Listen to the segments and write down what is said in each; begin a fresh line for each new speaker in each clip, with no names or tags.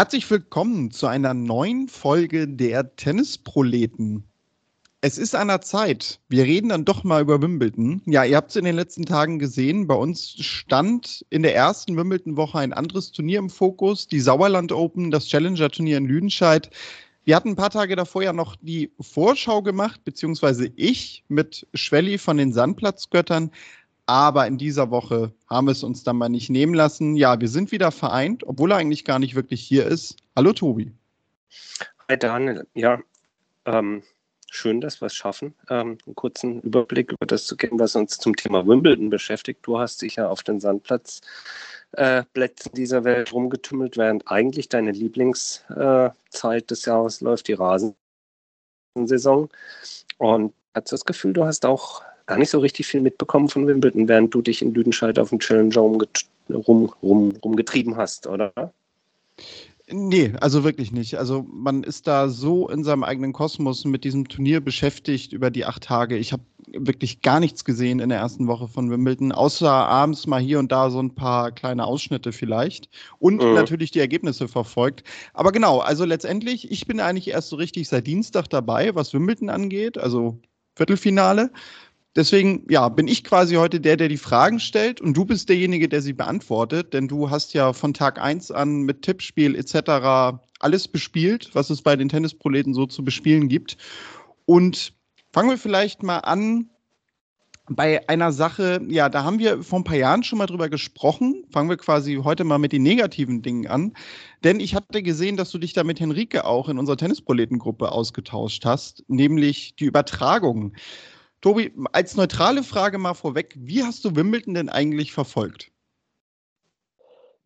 Herzlich willkommen zu einer neuen Folge der Tennisproleten. Es ist an der Zeit. Wir reden dann doch mal über Wimbledon. Ja, ihr habt es in den letzten Tagen gesehen. Bei uns stand in der ersten Wimbledon-Woche ein anderes Turnier im Fokus, die Sauerland Open, das Challenger-Turnier in Lüdenscheid. Wir hatten ein paar Tage davor ja noch die Vorschau gemacht, beziehungsweise ich mit Schwelli von den Sandplatzgöttern. Aber in dieser Woche haben wir es uns dann mal nicht nehmen lassen. Ja, wir sind wieder vereint, obwohl er eigentlich gar nicht wirklich hier ist. Hallo Tobi.
Hi Daniel. Ja, ähm, schön, dass wir es schaffen, ähm, einen kurzen Überblick über das zu geben, was uns zum Thema Wimbledon beschäftigt. Du hast dich ja auf den Sandplatz äh, dieser Welt rumgetümmelt, während eigentlich deine Lieblingszeit äh, des Jahres läuft, die Rasensaison. Und hast du das Gefühl, du hast auch gar nicht so richtig viel mitbekommen von Wimbledon, während du dich in Lüdenscheid auf dem Challenger rum, rum, rumgetrieben hast, oder?
Nee, also wirklich nicht. Also man ist da so in seinem eigenen Kosmos mit diesem Turnier beschäftigt über die acht Tage. Ich habe wirklich gar nichts gesehen in der ersten Woche von Wimbledon, außer abends mal hier und da so ein paar kleine Ausschnitte vielleicht und mhm. natürlich die Ergebnisse verfolgt. Aber genau, also letztendlich, ich bin eigentlich erst so richtig seit Dienstag dabei, was Wimbledon angeht, also Viertelfinale. Deswegen, ja, bin ich quasi heute der, der die Fragen stellt und du bist derjenige, der sie beantwortet, denn du hast ja von Tag 1 an mit Tippspiel etc. alles bespielt, was es bei den Tennisproleten so zu bespielen gibt. Und fangen wir vielleicht mal an bei einer Sache, ja, da haben wir vor ein paar Jahren schon mal drüber gesprochen. Fangen wir quasi heute mal mit den negativen Dingen an. Denn ich hatte gesehen, dass du dich da mit Henrike auch in unserer Tennisproletengruppe ausgetauscht hast, nämlich die Übertragung. Tobi, als neutrale Frage mal vorweg, wie hast du Wimbledon denn eigentlich verfolgt?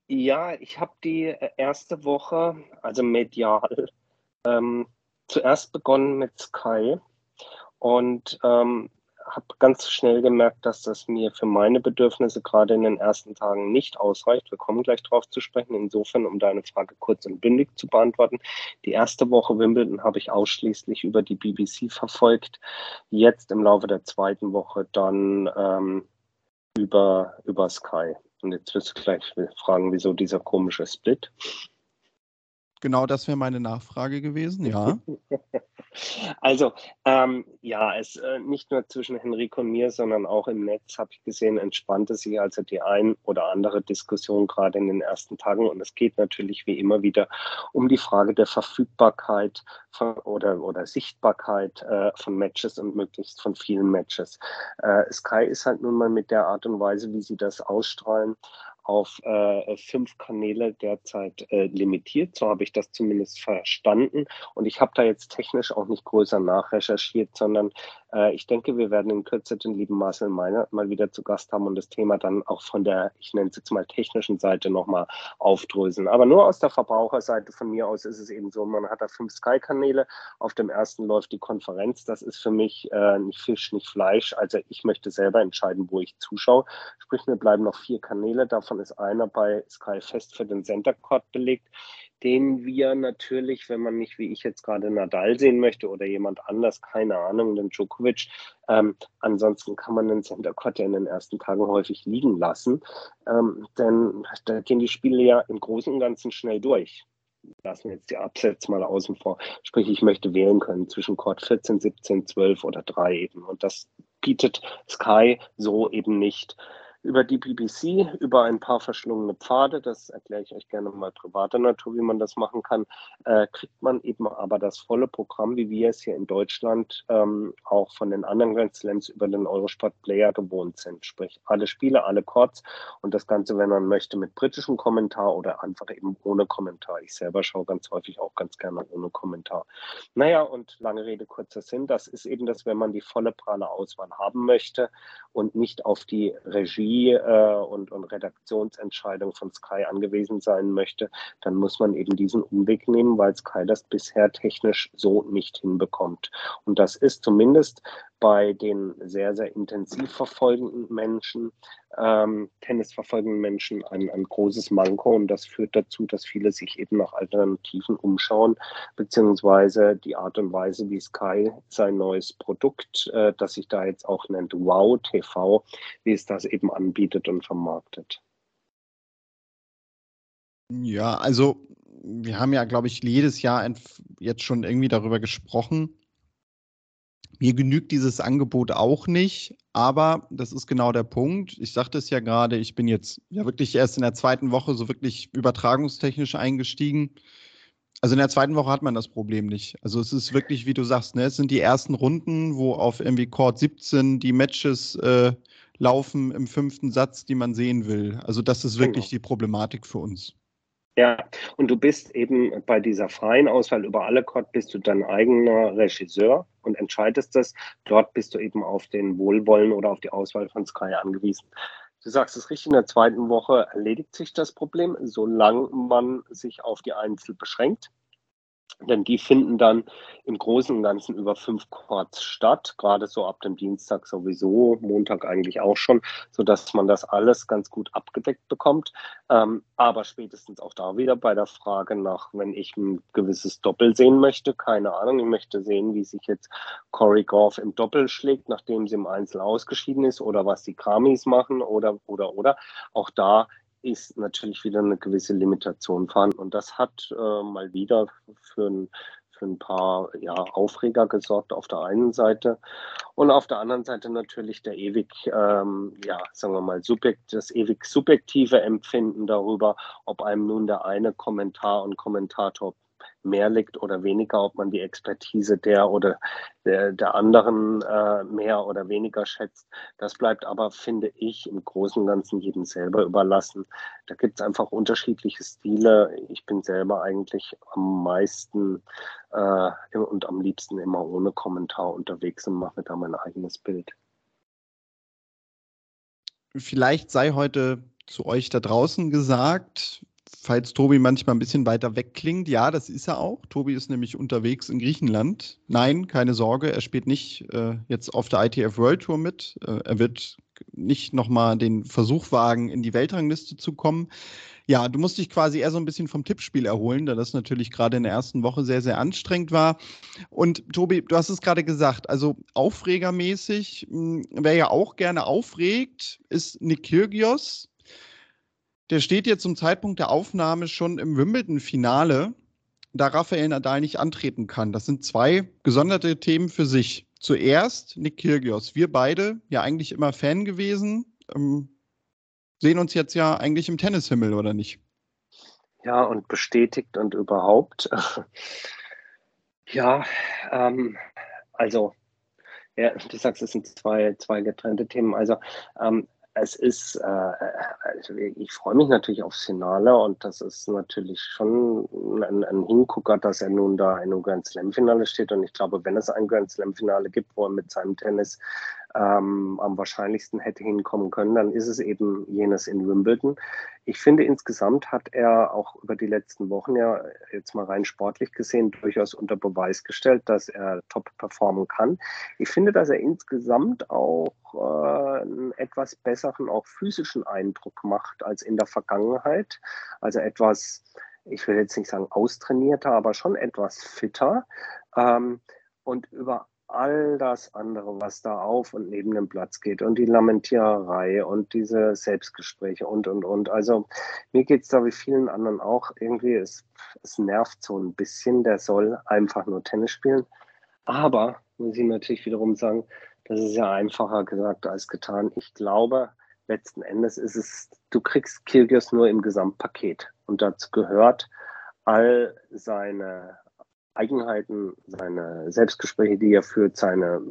Ja, ich habe die äh, erste Woche, also medial, ähm, zuerst begonnen mit Sky und ähm, habe ganz schnell gemerkt, dass das mir für meine Bedürfnisse gerade in den ersten Tagen nicht ausreicht. Wir kommen gleich darauf zu sprechen. Insofern, um deine Frage kurz und bündig zu beantworten. Die erste Woche Wimbledon habe ich ausschließlich über die BBC verfolgt. Jetzt im Laufe der zweiten Woche dann ähm, über, über Sky. Und jetzt wirst du gleich fragen, wieso dieser komische Split.
Genau das wäre meine Nachfrage gewesen, ja.
Also, ähm, ja, es äh, nicht nur zwischen Henrik und mir, sondern auch im Netz habe ich gesehen, entspannte sich also die ein oder andere Diskussion gerade in den ersten Tagen. Und es geht natürlich wie immer wieder um die Frage der Verfügbarkeit von, oder, oder Sichtbarkeit äh, von Matches und möglichst von vielen Matches. Äh, Sky ist halt nun mal mit der Art und Weise, wie sie das ausstrahlen, auf äh, fünf Kanäle derzeit äh, limitiert. So habe ich das zumindest verstanden. Und ich habe da jetzt technisch auch nicht größer nachrecherchiert, sondern äh, ich denke, wir werden in Kürze den lieben Marcel Meiner mal wieder zu Gast haben und das Thema dann auch von der, ich nenne es jetzt mal technischen Seite nochmal aufdröseln. Aber nur aus der Verbraucherseite von mir aus ist es eben so, man hat da fünf Sky-Kanäle. Auf dem ersten läuft die Konferenz. Das ist für mich äh, nicht Fisch, nicht Fleisch. Also ich möchte selber entscheiden, wo ich zuschaue. Sprich, mir bleiben noch vier Kanäle. Davon davon ist einer bei Sky fest für den Center Court belegt, den wir natürlich, wenn man nicht wie ich jetzt gerade Nadal sehen möchte oder jemand anders, keine Ahnung, den Djokovic, ähm, ansonsten kann man den Center Court ja in den ersten Tagen häufig liegen lassen, ähm, denn da gehen die Spiele ja im Großen und Ganzen schnell durch lassen wir jetzt die Absätze mal außen vor. Sprich, ich möchte wählen können zwischen Court 14, 17, 12 oder 3 eben. Und das bietet Sky so eben nicht über die BBC, über ein paar verschlungene Pfade, das erkläre ich euch gerne mal privater Natur, wie man das machen kann, äh, kriegt man eben aber das volle Programm, wie wir es hier in Deutschland ähm, auch von den anderen Grand Slams über den Eurosport Player gewohnt sind. Sprich, alle Spiele, alle Chords und das Ganze, wenn man möchte, mit britischem Kommentar oder einfach eben ohne Kommentar. Ich selber schaue ganz häufig auch ganz gerne ohne Kommentar. Naja, und lange Rede, kurzer Sinn, das ist eben das, wenn man die volle pralle Auswahl haben möchte und nicht auf die Regie Regie äh, und, und Redaktionsentscheidung von Sky angewiesen sein möchte, dann muss man eben diesen Umweg nehmen, weil Sky das bisher technisch so nicht hinbekommt. Und das ist zumindest bei den sehr, sehr intensiv verfolgenden Menschen, ähm, Tennis verfolgenden Menschen ein, ein großes Manko und das führt dazu, dass viele sich eben nach Alternativen umschauen, beziehungsweise die Art und Weise, wie Sky sein neues Produkt, äh, das sich da jetzt auch nennt Wow TV, wie es das eben anbietet und vermarktet.
Ja, also wir haben ja, glaube ich, jedes Jahr jetzt schon irgendwie darüber gesprochen, mir genügt dieses Angebot auch nicht, aber das ist genau der Punkt. Ich sagte es ja gerade, ich bin jetzt ja wirklich erst in der zweiten Woche so wirklich übertragungstechnisch eingestiegen. Also in der zweiten Woche hat man das Problem nicht. Also es ist wirklich, wie du sagst, ne, es sind die ersten Runden, wo auf irgendwie Court 17 die Matches äh, laufen im fünften Satz, die man sehen will. Also das ist wirklich genau. die Problematik für uns.
Ja, und du bist eben bei dieser freien Auswahl über alle Chord bist du dein eigener Regisseur und entscheidest das. Dort bist du eben auf den Wohlwollen oder auf die Auswahl von Sky angewiesen. Du sagst es richtig, in der zweiten Woche erledigt sich das Problem, solange man sich auf die Einzel beschränkt. Denn die finden dann im Großen und Ganzen über fünf Chords statt, gerade so ab dem Dienstag sowieso, Montag eigentlich auch schon, sodass man das alles ganz gut abgedeckt bekommt. Ähm, aber spätestens auch da wieder bei der Frage nach, wenn ich ein gewisses Doppel sehen möchte, keine Ahnung, ich möchte sehen, wie sich jetzt Corey Goff im Doppel schlägt, nachdem sie im Einzel ausgeschieden ist oder was die Kramis machen oder, oder, oder. Auch da ist natürlich wieder eine gewisse Limitation vorhanden. Und das hat äh, mal wieder für ein, für ein paar ja, Aufreger gesorgt auf der einen Seite. Und auf der anderen Seite natürlich der ewig, ähm, ja, sagen wir mal, subjekt, das ewig subjektive Empfinden darüber, ob einem nun der eine Kommentar und Kommentator mehr liegt oder weniger, ob man die Expertise der oder der, der anderen äh, mehr oder weniger schätzt. Das bleibt aber, finde ich, im Großen und Ganzen jedem selber überlassen. Da gibt es einfach unterschiedliche Stile. Ich bin selber eigentlich am meisten äh, und am liebsten immer ohne Kommentar unterwegs und mache da mein eigenes Bild.
Vielleicht sei heute zu euch da draußen gesagt, falls Tobi manchmal ein bisschen weiter weg klingt, ja, das ist er auch. Tobi ist nämlich unterwegs in Griechenland. Nein, keine Sorge, er spielt nicht äh, jetzt auf der ITF World Tour mit. Äh, er wird nicht nochmal den Versuch wagen, in die Weltrangliste zu kommen. Ja, du musst dich quasi eher so ein bisschen vom Tippspiel erholen, da das natürlich gerade in der ersten Woche sehr, sehr anstrengend war. Und Tobi, du hast es gerade gesagt, also aufregermäßig, hm, wer ja auch gerne aufregt, ist Nick Kyrgios der steht jetzt zum Zeitpunkt der Aufnahme schon im Wimbledon-Finale, da Rafael Nadal nicht antreten kann. Das sind zwei gesonderte Themen für sich. Zuerst Nick Kyrgios. Wir beide ja eigentlich immer Fan gewesen, ähm, sehen uns jetzt ja eigentlich im Tennishimmel, oder nicht?
Ja, und bestätigt und überhaupt. ja, ähm, also ja, du sagst, es sind zwei, zwei getrennte Themen. Also ähm, es ist, äh, also ich freue mich natürlich aufs Finale und das ist natürlich schon ein, ein Hingucker, dass er nun da in einem Grand Slam Finale steht und ich glaube, wenn es ein Grand Slam Finale gibt, wo er mit seinem Tennis ähm, am wahrscheinlichsten hätte hinkommen können, dann ist es eben jenes in Wimbledon. Ich finde, insgesamt hat er auch über die letzten Wochen ja jetzt mal rein sportlich gesehen durchaus unter Beweis gestellt, dass er top performen kann. Ich finde, dass er insgesamt auch äh, einen etwas besseren, auch physischen Eindruck macht als in der Vergangenheit. Also etwas, ich will jetzt nicht sagen austrainierter, aber schon etwas fitter. Ähm, und über all das andere, was da auf und neben dem Platz geht und die Lamentiererei und diese Selbstgespräche und, und, und. Also mir geht es da wie vielen anderen auch irgendwie, es, es nervt so ein bisschen, der soll einfach nur Tennis spielen. Aber, muss ich natürlich wiederum sagen, das ist ja einfacher gesagt als getan. Ich glaube, letzten Endes ist es, du kriegst Kirgios nur im Gesamtpaket. Und dazu gehört all seine Eigenheiten, seine Selbstgespräche, die er führt, seine,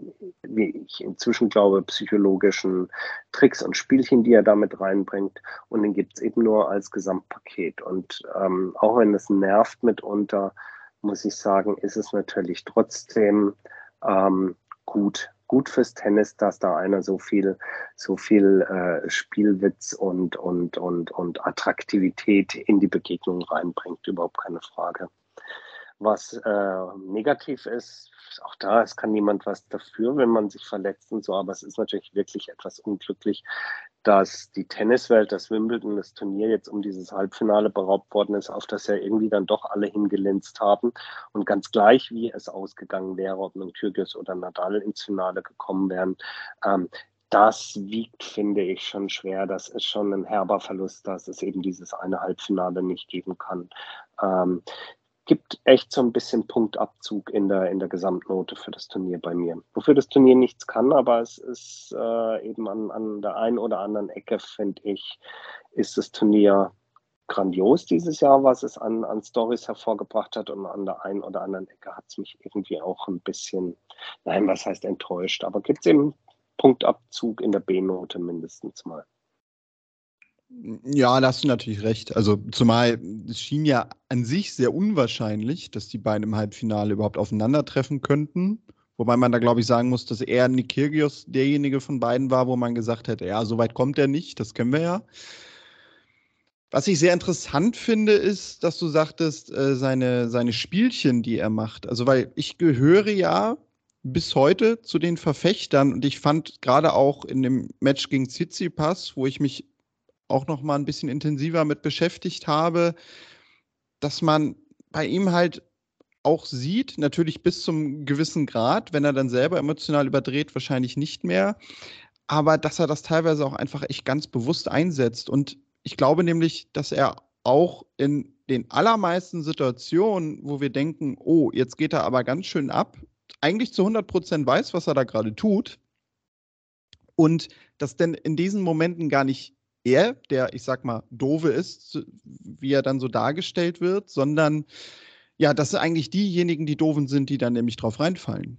wie ich inzwischen glaube, psychologischen Tricks und Spielchen, die er damit reinbringt. Und den gibt es eben nur als Gesamtpaket. Und ähm, auch wenn es nervt mitunter, muss ich sagen, ist es natürlich trotzdem ähm, gut, gut fürs Tennis, dass da einer so viel, so viel äh, Spielwitz und, und, und, und Attraktivität in die Begegnung reinbringt. Überhaupt keine Frage. Was äh, negativ ist, auch da, es kann niemand was dafür, wenn man sich verletzt und so, aber es ist natürlich wirklich etwas unglücklich, dass die Tenniswelt, das Wimbledon, das Turnier jetzt um dieses Halbfinale beraubt worden ist, auf das ja irgendwie dann doch alle hingelinst haben. Und ganz gleich, wie es ausgegangen wäre, ob nun Kyrgios oder Nadal ins Finale gekommen wären, ähm, das wiegt, finde ich, schon schwer. Das ist schon ein herber Verlust, dass es eben dieses eine Halbfinale nicht geben kann. Ähm, gibt echt so ein bisschen Punktabzug in der, in der Gesamtnote für das Turnier bei mir. Wofür das Turnier nichts kann, aber es ist äh, eben an, an der einen oder anderen Ecke, finde ich, ist das Turnier grandios dieses Jahr, was es an, an Stories hervorgebracht hat. Und an der einen oder anderen Ecke hat es mich irgendwie auch ein bisschen, nein, was heißt enttäuscht, aber gibt es eben Punktabzug in der B-Note mindestens mal.
Ja, da hast du natürlich recht. Also zumal es schien ja an sich sehr unwahrscheinlich, dass die beiden im Halbfinale überhaupt aufeinandertreffen könnten. Wobei man da, glaube ich, sagen muss, dass eher Nikirgios derjenige von beiden war, wo man gesagt hätte, ja, so weit kommt er nicht, das kennen wir ja. Was ich sehr interessant finde, ist, dass du sagtest, äh, seine, seine Spielchen, die er macht. Also, weil ich gehöre ja bis heute zu den Verfechtern und ich fand gerade auch in dem Match gegen Tsitsipas, wo ich mich auch noch mal ein bisschen intensiver mit beschäftigt habe, dass man bei ihm halt auch sieht, natürlich bis zum gewissen Grad, wenn er dann selber emotional überdreht, wahrscheinlich nicht mehr, aber dass er das teilweise auch einfach echt ganz bewusst einsetzt. Und ich glaube nämlich, dass er auch in den allermeisten Situationen, wo wir denken, oh, jetzt geht er aber ganz schön ab, eigentlich zu 100 Prozent weiß, was er da gerade tut. Und das denn in diesen Momenten gar nicht er, der, ich sag mal, doofe ist, wie er dann so dargestellt wird, sondern ja, das sind eigentlich diejenigen, die doofen sind, die dann nämlich drauf reinfallen.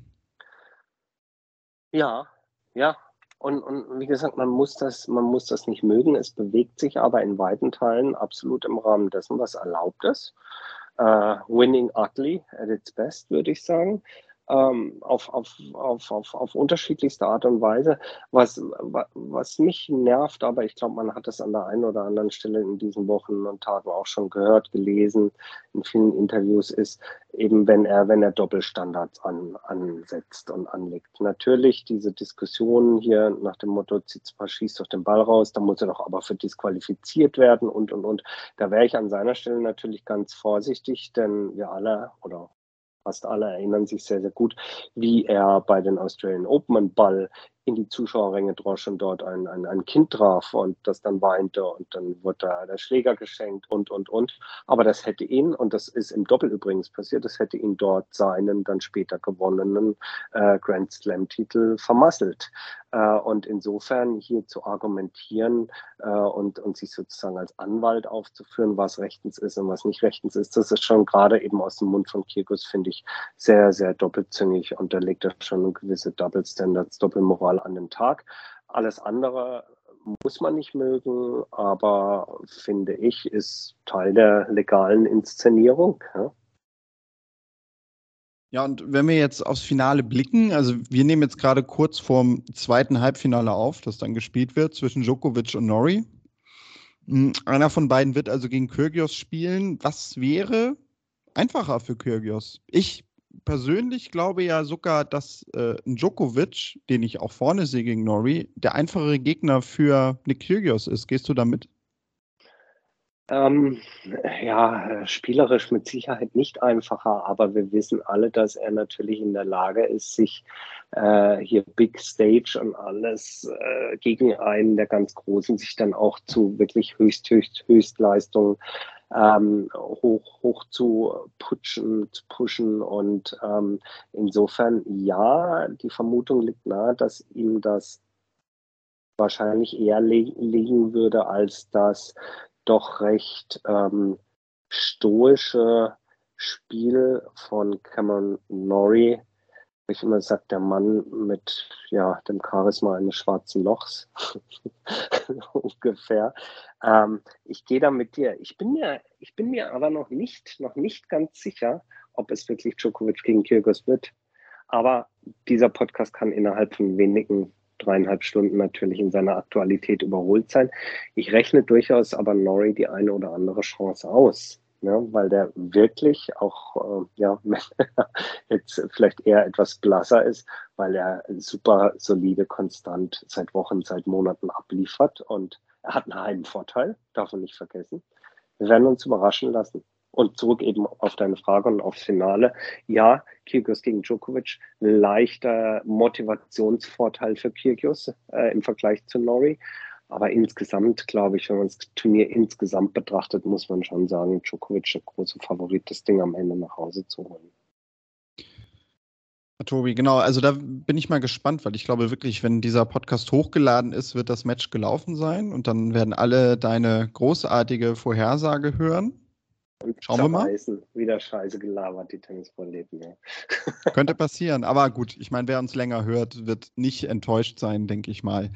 Ja, ja. Und, und wie gesagt, man muss, das, man muss das nicht mögen. Es bewegt sich aber in weiten Teilen absolut im Rahmen dessen, was erlaubt ist. Uh, winning ugly at its best, würde ich sagen ähm, auf, auf, auf, auf, auf unterschiedlichste Art und Weise. Was, was mich nervt, aber ich glaube, man hat es an der einen oder anderen Stelle in diesen Wochen und Tagen auch schon gehört, gelesen, in vielen Interviews, ist eben, wenn er, wenn er Doppelstandards an, ansetzt und anlegt. Natürlich diese Diskussionen hier nach dem Motto, Zitzpa schießt doch den Ball raus, da muss er doch aber für disqualifiziert werden und, und, und. Da wäre ich an seiner Stelle natürlich ganz vorsichtig, denn wir alle oder fast alle erinnern sich sehr, sehr gut, wie er bei den Australian Open einen Ball in die Zuschauerränge drosch und dort ein, ein, ein Kind traf und das dann weinte und dann wurde da der Schläger geschenkt und, und, und. Aber das hätte ihn, und das ist im Doppel übrigens passiert, das hätte ihn dort seinen dann später gewonnenen äh, Grand Slam-Titel vermasselt. Äh, und insofern hier zu argumentieren äh, und, und sich sozusagen als Anwalt aufzuführen, was rechtens ist und was nicht rechtens ist, das ist schon gerade eben aus dem Mund von Kirkus, finde ich, sehr, sehr doppelzüngig und da legt er schon gewisse Double Standards, Doppelmoral an den Tag. Alles andere muss man nicht mögen, aber finde ich, ist Teil der legalen Inszenierung. Ja?
Ja, und wenn wir jetzt aufs Finale blicken, also wir nehmen jetzt gerade kurz vorm zweiten Halbfinale auf, das dann gespielt wird zwischen Djokovic und Nori. Hm, einer von beiden wird also gegen Kyrgios spielen. Was wäre einfacher für Kyrgios? Ich persönlich glaube ja sogar, dass äh, Djokovic, den ich auch vorne sehe gegen Nori, der einfachere Gegner für Nick Kyrgios ist. Gehst du damit?
Ähm, ja, spielerisch mit Sicherheit nicht einfacher, aber wir wissen alle, dass er natürlich in der Lage ist, sich äh, hier Big Stage und alles äh, gegen einen der ganz Großen sich dann auch zu wirklich höchst, höchst, Höchstleistungen ähm, hoch, hoch zu putschen, zu pushen. Und ähm, insofern, ja, die Vermutung liegt nahe, dass ihm das wahrscheinlich eher liegen würde als das doch recht ähm, stoische Spiel von Cameron Norrie, ich immer sagt, der Mann mit ja, dem Charisma eines schwarzen Lochs ungefähr. Ähm, ich gehe da mit dir. Ich bin mir, ich bin mir aber noch nicht, noch nicht ganz sicher, ob es wirklich Djokovic gegen Kyrgios wird. Aber dieser Podcast kann innerhalb von wenigen dreieinhalb Stunden natürlich in seiner Aktualität überholt sein. Ich rechne durchaus aber Nori die eine oder andere Chance aus ne? weil der wirklich auch, äh, ja, jetzt vielleicht eher etwas blasser ist, weil er super solide, konstant seit Wochen, seit Monaten abliefert und er hat einen Heimvorteil, darf man nicht vergessen. Wir werden uns überraschen lassen. Und zurück eben auf deine Frage und aufs Finale. Ja, Kyrgios gegen Djokovic, leichter Motivationsvorteil für Kyrgios äh, im Vergleich zu Nori. Aber insgesamt, glaube ich, wenn man das Turnier insgesamt betrachtet, muss man schon sagen, Djokovic der große Favorit, das Ding am Ende nach Hause zu holen.
Tobi, genau, also da bin ich mal gespannt, weil ich glaube wirklich, wenn dieser Podcast hochgeladen ist, wird das Match gelaufen sein und dann werden alle deine großartige Vorhersage hören.
Und Schauen wir mal. Wieder scheiße gelabert, die Tennisproleten. Ja.
Könnte passieren, aber gut, ich meine, wer uns länger hört, wird nicht enttäuscht sein, denke ich mal.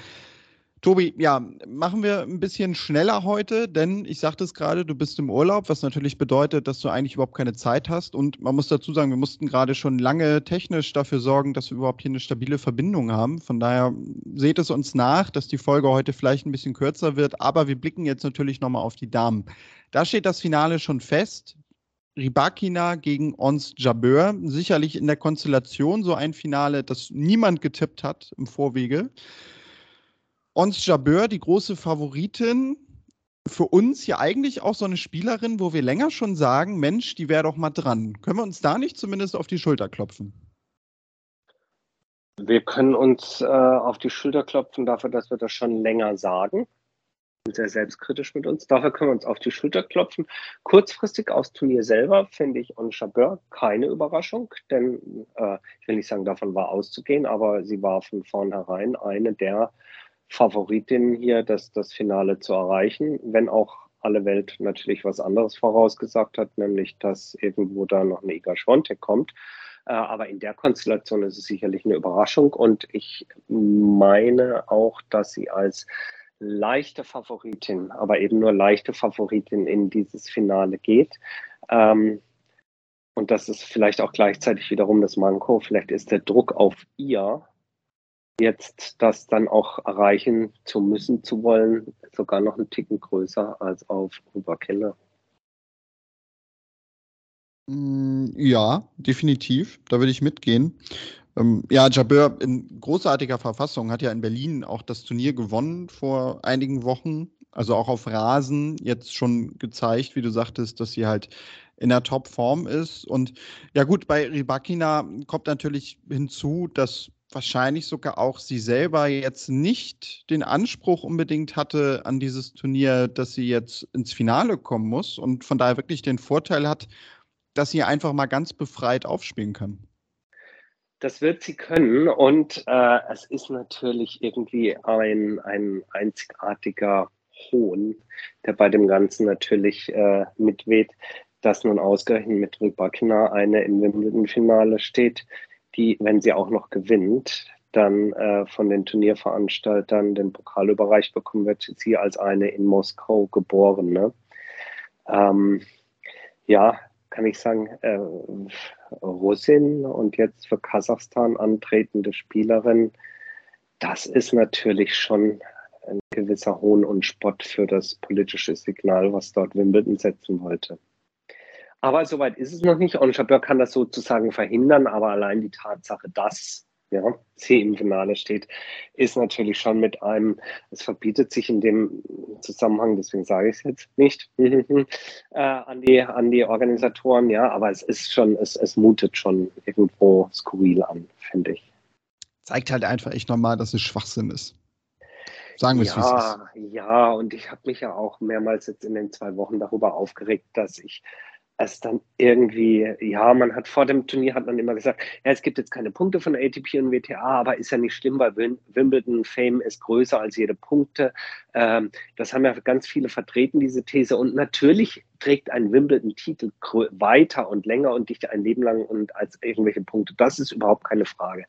Tobi, ja, machen wir ein bisschen schneller heute, denn ich sagte es gerade, du bist im Urlaub, was natürlich bedeutet, dass du eigentlich überhaupt keine Zeit hast. Und man muss dazu sagen, wir mussten gerade schon lange technisch dafür sorgen, dass wir überhaupt hier eine stabile Verbindung haben. Von daher seht es uns nach, dass die Folge heute vielleicht ein bisschen kürzer wird, aber wir blicken jetzt natürlich nochmal auf die Damen. Da steht das Finale schon fest. Ribakina gegen Ons Jabeur. Sicherlich in der Konstellation so ein Finale, das niemand getippt hat im Vorwege. Ons Jabeur, die große Favoritin, für uns ja eigentlich auch so eine Spielerin, wo wir länger schon sagen, Mensch, die wäre doch mal dran. Können wir uns da nicht zumindest auf die Schulter klopfen?
Wir können uns äh, auf die Schulter klopfen dafür, dass wir das schon länger sagen. Sehr selbstkritisch mit uns. Dafür können wir uns auf die Schulter klopfen. Kurzfristig aufs Turnier selber finde ich On Jabeur keine Überraschung, denn äh, ich will nicht sagen, davon war auszugehen, aber sie war von vornherein eine der Favoritin hier, das, das Finale zu erreichen, wenn auch alle Welt natürlich was anderes vorausgesagt hat, nämlich dass irgendwo da noch eine Iga Schwontek kommt. Äh, aber in der Konstellation ist es sicherlich eine Überraschung und ich meine auch, dass sie als leichte Favoritin, aber eben nur leichte Favoritin in dieses Finale geht. Ähm, und das ist vielleicht auch gleichzeitig wiederum das Manko. Vielleicht ist der Druck auf ihr jetzt das dann auch erreichen zu müssen, zu wollen, sogar noch einen Ticken größer als auf Oberkeller.
Mm, ja, definitiv. Da würde ich mitgehen. Ähm, ja, Jabeur in großartiger Verfassung hat ja in Berlin auch das Turnier gewonnen vor einigen Wochen. Also auch auf Rasen jetzt schon gezeigt, wie du sagtest, dass sie halt in der Topform ist. Und ja gut, bei Ribakina kommt natürlich hinzu, dass wahrscheinlich sogar auch sie selber jetzt nicht den Anspruch unbedingt hatte an dieses Turnier, dass sie jetzt ins Finale kommen muss und von daher wirklich den Vorteil hat, dass sie einfach mal ganz befreit aufspielen kann.
Das wird sie können und äh, es ist natürlich irgendwie ein, ein einzigartiger Hohn, der bei dem Ganzen natürlich äh, mitweht, dass nun ausgerechnet mit Rybakina eine im Wimbledon-Finale steht, die, wenn sie auch noch gewinnt, dann äh, von den Turnierveranstaltern den Pokal überreicht bekommen wird, sie als eine in Moskau geborene. Ähm, ja, kann ich sagen, äh, Russin und jetzt für Kasachstan antretende Spielerin, das ist natürlich schon ein gewisser Hohn und Spott für das politische Signal, was dort Wimbledon setzen wollte. Aber soweit ist es noch nicht. Und Chabeur kann das sozusagen verhindern, aber allein die Tatsache, dass ja, sie im Finale steht, ist natürlich schon mit einem, es verbietet sich in dem Zusammenhang, deswegen sage ich es jetzt nicht, äh, an, die, an die Organisatoren, ja, aber es ist schon, es, es mutet schon irgendwo skurril an, finde ich.
Zeigt halt einfach echt nochmal, dass es Schwachsinn ist. Sagen wir
es, ja, wie es ist. Ja, und ich habe mich ja auch mehrmals jetzt in den zwei Wochen darüber aufgeregt, dass ich es dann irgendwie, ja, man hat vor dem Turnier hat man immer gesagt, ja, es gibt jetzt keine Punkte von ATP und WTA, aber ist ja nicht schlimm, weil Wimbledon Fame ist größer als jede Punkte. Ähm, das haben ja ganz viele vertreten, diese These. Und natürlich trägt ein Wimbledon-Titel weiter und länger und dich ein Leben lang und als irgendwelche Punkte. Das ist überhaupt keine Frage.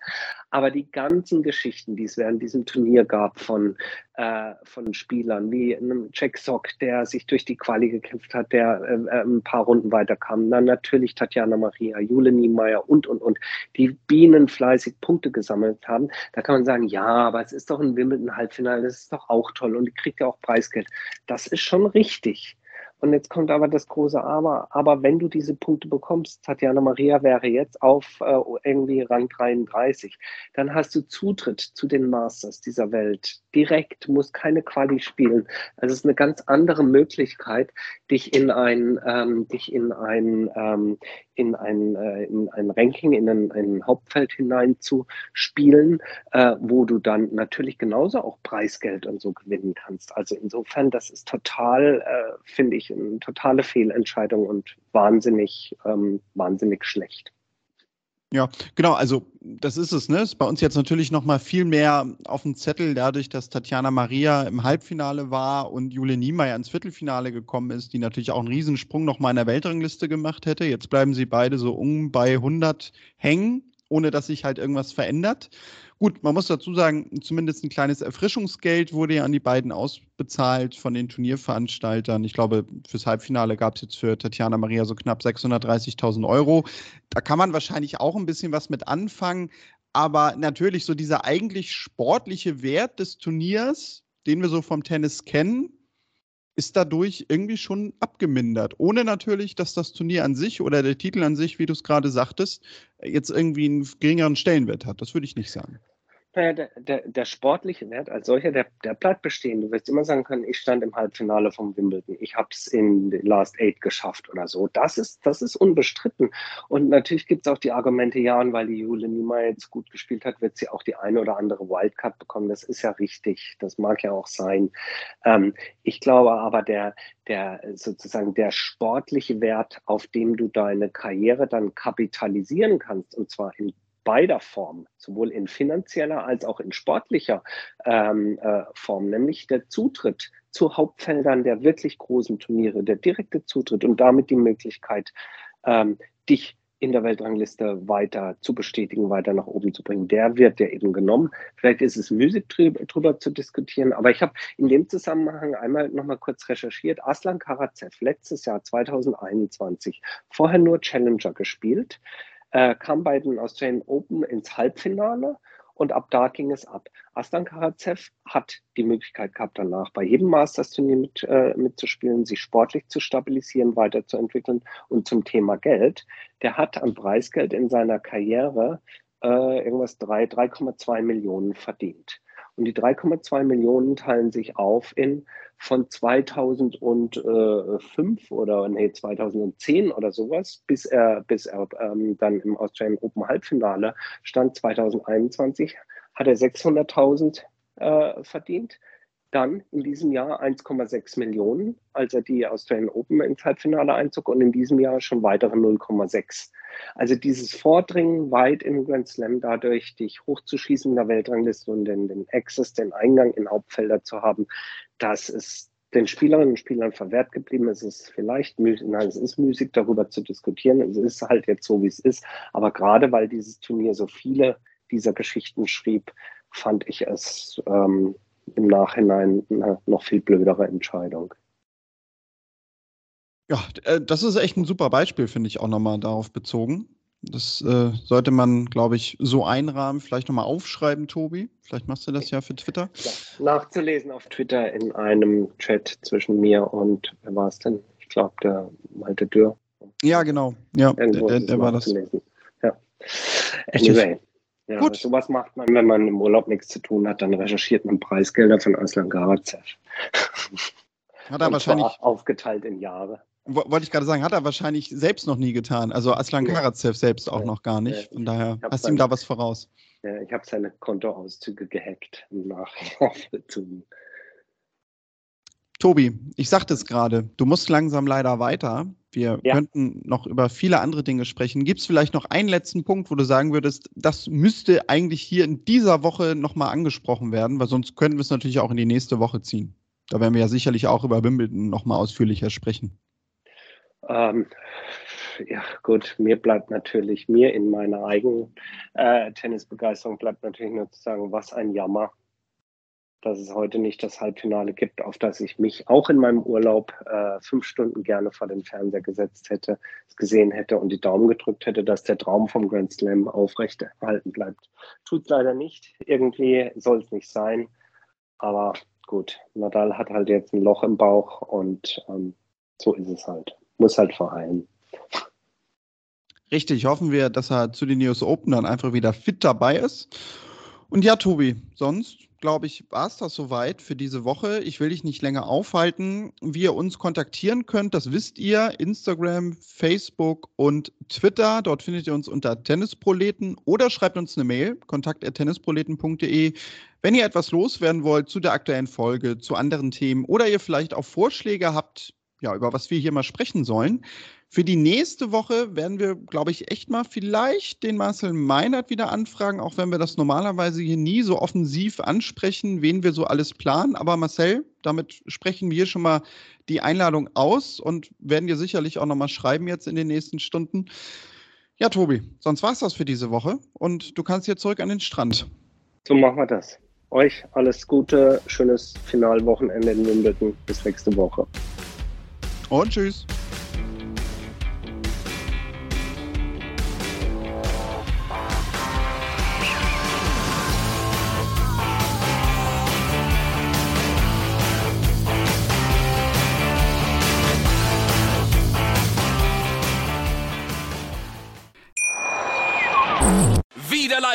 Aber die ganzen Geschichten, die es während diesem Turnier gab von, äh, von Spielern, wie einem Jack Sock, der sich durch die Quali gekämpft hat, der äh, äh ein paar Runden weiterkam, dann natürlich Tatjana Maria, Jule Niemeyer und, und, und, die bienenfleißig Punkte gesammelt haben. Da kann man sagen, ja, aber es ist doch ein Wimbledon-Halbfinale, das ist doch auch toll und kriegt ja auch Preisgeld. Das ist schon richtig. Und jetzt kommt aber das große Aber. Aber wenn du diese Punkte bekommst, Tatjana Maria wäre jetzt auf äh, irgendwie Rang 33, dann hast du Zutritt zu den Masters dieser Welt. Direkt, muss keine Quali spielen. Also es ist eine ganz andere Möglichkeit, dich in ein, ähm, dich in ein, ähm, in ein, äh, in ein Ranking, in ein, ein Hauptfeld hinein zu spielen, äh, wo du dann natürlich genauso auch Preisgeld und so gewinnen kannst. Also insofern, das ist total, äh, finde ich, eine totale Fehlentscheidung und wahnsinnig, ähm, wahnsinnig schlecht.
Ja, genau, also das ist es, ne? Ist bei uns jetzt natürlich nochmal viel mehr auf dem Zettel, dadurch, dass Tatjana Maria im Halbfinale war und Jule Niemeyer ins Viertelfinale gekommen ist, die natürlich auch einen Riesensprung nochmal in der Weltrangliste gemacht hätte. Jetzt bleiben sie beide so um bei 100 hängen, ohne dass sich halt irgendwas verändert. Gut, man muss dazu sagen, zumindest ein kleines Erfrischungsgeld wurde ja an die beiden ausbezahlt von den Turnierveranstaltern. Ich glaube, fürs Halbfinale gab es jetzt für Tatjana Maria so knapp 630.000 Euro. Da kann man wahrscheinlich auch ein bisschen was mit anfangen. Aber natürlich so dieser eigentlich sportliche Wert des Turniers, den wir so vom Tennis kennen, ist dadurch irgendwie schon abgemindert. Ohne natürlich, dass das Turnier an sich oder der Titel an sich, wie du es gerade sagtest, jetzt irgendwie einen geringeren Stellenwert hat. Das würde ich nicht sagen.
Der, der, der, sportliche Wert als solcher, der, der bleibt bestehen. Du wirst immer sagen können, ich stand im Halbfinale vom Wimbledon, ich habe es in Last Eight geschafft oder so. Das ist, das ist unbestritten. Und natürlich gibt es auch die Argumente, ja, und weil die Jule Niemeyer jetzt gut gespielt hat, wird sie auch die eine oder andere Wildcard bekommen. Das ist ja richtig, das mag ja auch sein. Ähm, ich glaube aber, der, der sozusagen der sportliche Wert, auf dem du deine Karriere dann kapitalisieren kannst, und zwar in beider Form, sowohl in finanzieller als auch in sportlicher ähm, äh, Form, nämlich der Zutritt zu Hauptfeldern der wirklich großen Turniere, der direkte Zutritt und damit die Möglichkeit, ähm, dich in der Weltrangliste weiter zu bestätigen, weiter nach oben zu bringen. Der wird ja eben genommen. Vielleicht ist es müßig drüber, zu diskutieren, aber ich habe in dem Zusammenhang einmal noch mal kurz recherchiert. Aslan Karatsev, letztes Jahr 2021, vorher nur Challenger gespielt, äh, kam bei den Australian Open ins Halbfinale und ab da ging es ab. Aslan Karatsev hat die Möglichkeit gehabt, danach bei jedem Masters-Turnier mit, äh, mitzuspielen, sich sportlich zu stabilisieren, weiterzuentwickeln. Und zum Thema Geld, der hat an Preisgeld in seiner Karriere äh, irgendwas 3,2 Millionen verdient. Und die 3,2 Millionen teilen sich auf in von 2005 oder nee, 2010 oder sowas, bis er, bis er ähm, dann im Australian Open Halbfinale stand 2021, hat er 600.000 äh, verdient. Dann in diesem Jahr 1,6 Millionen, als er die Australian Open ins Halbfinale einzog und in diesem Jahr schon weitere 0,6. Also dieses Vordringen weit im Grand Slam, dadurch dich hochzuschießen in der Weltrangliste und den, den Access, den Eingang in Hauptfelder zu haben, das ist den Spielerinnen und Spielern verwehrt geblieben. Es ist vielleicht müßig, nein, es ist müßig, darüber zu diskutieren. Es ist halt jetzt so, wie es ist. Aber gerade weil dieses Turnier so viele dieser Geschichten schrieb, fand ich es ähm, im Nachhinein eine noch viel blödere Entscheidung.
Ja, äh, das ist echt ein super Beispiel, finde ich auch nochmal darauf bezogen. Das äh, sollte man, glaube ich, so einrahmen. Vielleicht nochmal aufschreiben, Tobi. Vielleicht machst du das ja für Twitter. Ja,
nachzulesen auf Twitter in einem Chat zwischen mir und, wer war es denn? Ich glaube, der Malte Dürr.
Ja, genau. Ja, Irgendwo der, der, der war das.
Ja. Anyway. Ja, Gut. sowas macht man, wenn man im Urlaub nichts zu tun hat, dann recherchiert man Preisgelder von Aslan Garatsev.
Hat er wahrscheinlich
aufgeteilt in Jahre
wollte ich gerade sagen, hat er wahrscheinlich selbst noch nie getan. Also Aslan Karatsev selbst auch noch gar nicht. Von daher hast du ihm da was voraus.
Ja, ich habe seine Kontoauszüge gehackt und nachvollzogen.
Tobi, ich sagte es gerade, du musst langsam leider weiter. Wir ja. könnten noch über viele andere Dinge sprechen. Gibt es vielleicht noch einen letzten Punkt, wo du sagen würdest, das müsste eigentlich hier in dieser Woche nochmal angesprochen werden, weil sonst könnten wir es natürlich auch in die nächste Woche ziehen. Da werden wir ja sicherlich auch über Wimbledon nochmal ausführlicher sprechen.
Ähm, ja, gut, mir bleibt natürlich, mir in meiner eigenen äh, Tennisbegeisterung bleibt natürlich nur zu sagen, was ein Jammer, dass es heute nicht das Halbfinale gibt, auf das ich mich auch in meinem Urlaub äh, fünf Stunden gerne vor den Fernseher gesetzt hätte, es gesehen hätte und die Daumen gedrückt hätte, dass der Traum vom Grand Slam aufrechterhalten bleibt. Tut leider nicht. Irgendwie soll es nicht sein. Aber gut, Nadal hat halt jetzt ein Loch im Bauch und ähm, so ist es halt. Muss halt verheilen.
Richtig, hoffen wir, dass er zu den News Open dann einfach wieder fit dabei ist. Und ja, Tobi, sonst glaube ich, war es das soweit für diese Woche. Ich will dich nicht länger aufhalten. Wie ihr uns kontaktieren könnt, das wisst ihr. Instagram, Facebook und Twitter. Dort findet ihr uns unter Tennisproleten oder schreibt uns eine Mail, kontakt.tennisproleten.de. Wenn ihr etwas loswerden wollt zu der aktuellen Folge, zu anderen Themen oder ihr vielleicht auch Vorschläge habt, ja, über was wir hier mal sprechen sollen, für die nächste Woche werden wir, glaube ich, echt mal vielleicht den Marcel Meinert wieder anfragen, auch wenn wir das normalerweise hier nie so offensiv ansprechen, wen wir so alles planen. Aber Marcel, damit sprechen wir schon mal die Einladung aus und werden dir sicherlich auch nochmal schreiben jetzt in den nächsten Stunden. Ja, Tobi, sonst war es das für diese Woche und du kannst jetzt zurück an den Strand.
So machen wir das. Euch alles Gute, schönes Finalwochenende in Wimbledon. Bis nächste Woche.
Und tschüss.